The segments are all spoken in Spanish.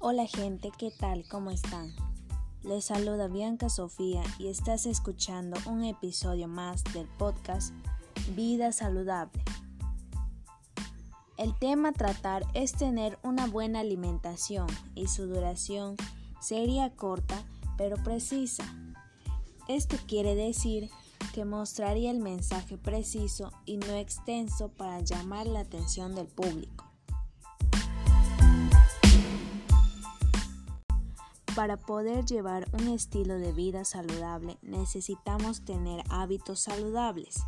Hola gente, ¿qué tal? ¿Cómo están? Les saluda Bianca Sofía y estás escuchando un episodio más del podcast Vida Saludable. El tema a tratar es tener una buena alimentación y su duración sería corta pero precisa. Esto quiere decir que mostraría el mensaje preciso y no extenso para llamar la atención del público. Para poder llevar un estilo de vida saludable necesitamos tener hábitos saludables,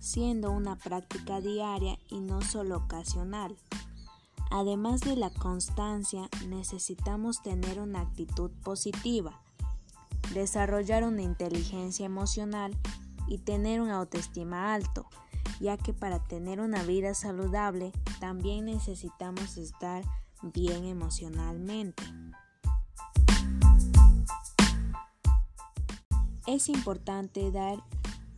siendo una práctica diaria y no solo ocasional. Además de la constancia, necesitamos tener una actitud positiva, desarrollar una inteligencia emocional y tener una autoestima alto, ya que para tener una vida saludable también necesitamos estar bien emocionalmente. Es importante dar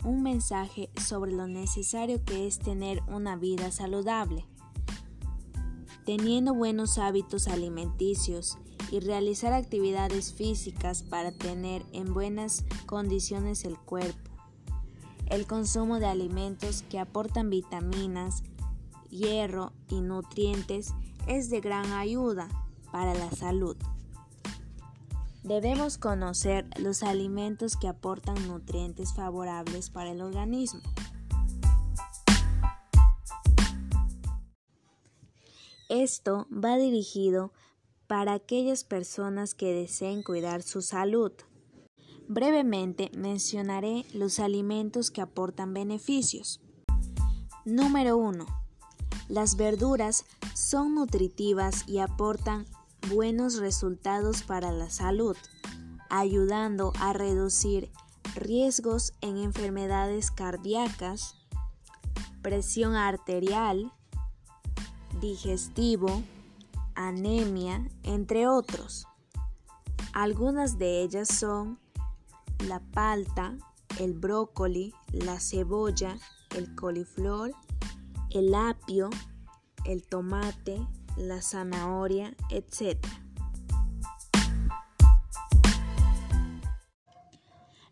un mensaje sobre lo necesario que es tener una vida saludable. Teniendo buenos hábitos alimenticios y realizar actividades físicas para tener en buenas condiciones el cuerpo. El consumo de alimentos que aportan vitaminas, hierro y nutrientes es de gran ayuda para la salud. Debemos conocer los alimentos que aportan nutrientes favorables para el organismo. Esto va dirigido para aquellas personas que deseen cuidar su salud. Brevemente mencionaré los alimentos que aportan beneficios. Número 1. Las verduras son nutritivas y aportan buenos resultados para la salud, ayudando a reducir riesgos en enfermedades cardíacas, presión arterial, digestivo, anemia, entre otros. Algunas de ellas son la palta, el brócoli, la cebolla, el coliflor, el apio, el tomate, la zanahoria, etc.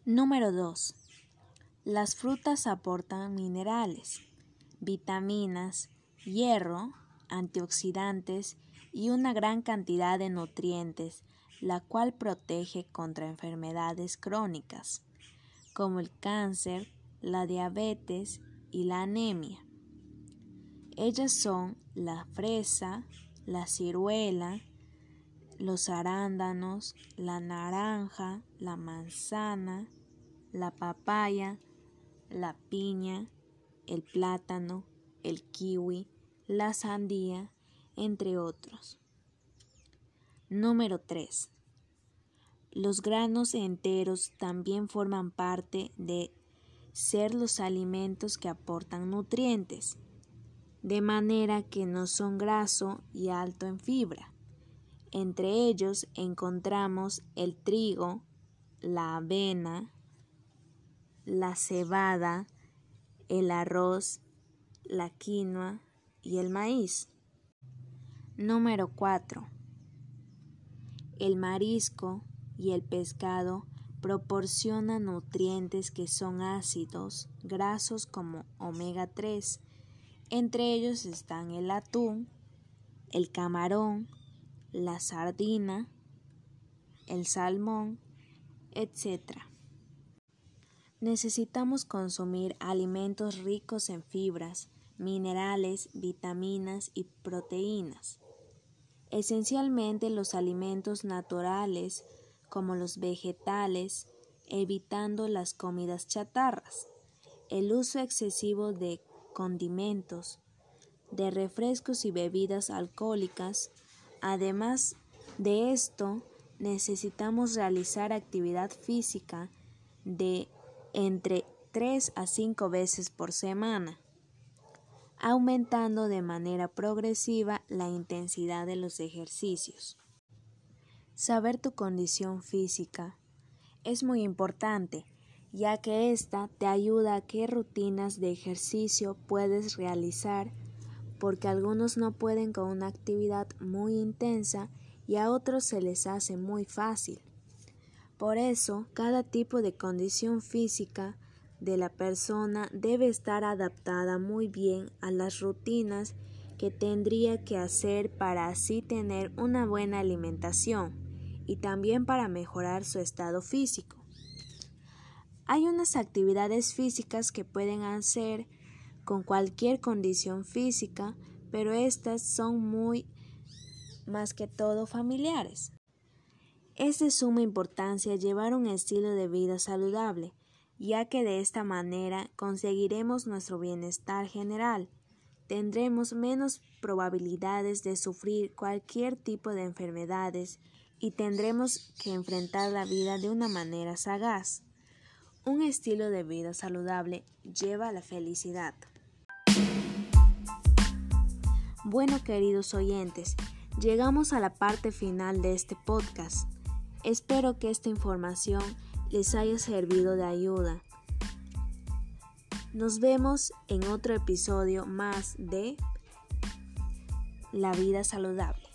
Número 2. Las frutas aportan minerales, vitaminas, hierro, antioxidantes y una gran cantidad de nutrientes, la cual protege contra enfermedades crónicas, como el cáncer, la diabetes y la anemia. Ellas son la fresa, la ciruela, los arándanos, la naranja, la manzana, la papaya, la piña, el plátano, el kiwi, la sandía, entre otros. Número 3. Los granos enteros también forman parte de ser los alimentos que aportan nutrientes de manera que no son graso y alto en fibra. Entre ellos encontramos el trigo, la avena, la cebada, el arroz, la quinoa y el maíz. Número 4. El marisco y el pescado proporcionan nutrientes que son ácidos, grasos como omega 3, entre ellos están el atún, el camarón, la sardina, el salmón, etc. Necesitamos consumir alimentos ricos en fibras, minerales, vitaminas y proteínas. Esencialmente los alimentos naturales como los vegetales, evitando las comidas chatarras. El uso excesivo de condimentos, de refrescos y bebidas alcohólicas. Además de esto, necesitamos realizar actividad física de entre 3 a 5 veces por semana, aumentando de manera progresiva la intensidad de los ejercicios. Saber tu condición física es muy importante ya que ésta te ayuda a qué rutinas de ejercicio puedes realizar, porque algunos no pueden con una actividad muy intensa y a otros se les hace muy fácil. Por eso, cada tipo de condición física de la persona debe estar adaptada muy bien a las rutinas que tendría que hacer para así tener una buena alimentación y también para mejorar su estado físico. Hay unas actividades físicas que pueden hacer con cualquier condición física, pero estas son muy más que todo familiares. Es de suma importancia llevar un estilo de vida saludable, ya que de esta manera conseguiremos nuestro bienestar general, tendremos menos probabilidades de sufrir cualquier tipo de enfermedades y tendremos que enfrentar la vida de una manera sagaz. Un estilo de vida saludable lleva a la felicidad. Bueno, queridos oyentes, llegamos a la parte final de este podcast. Espero que esta información les haya servido de ayuda. Nos vemos en otro episodio más de La vida saludable.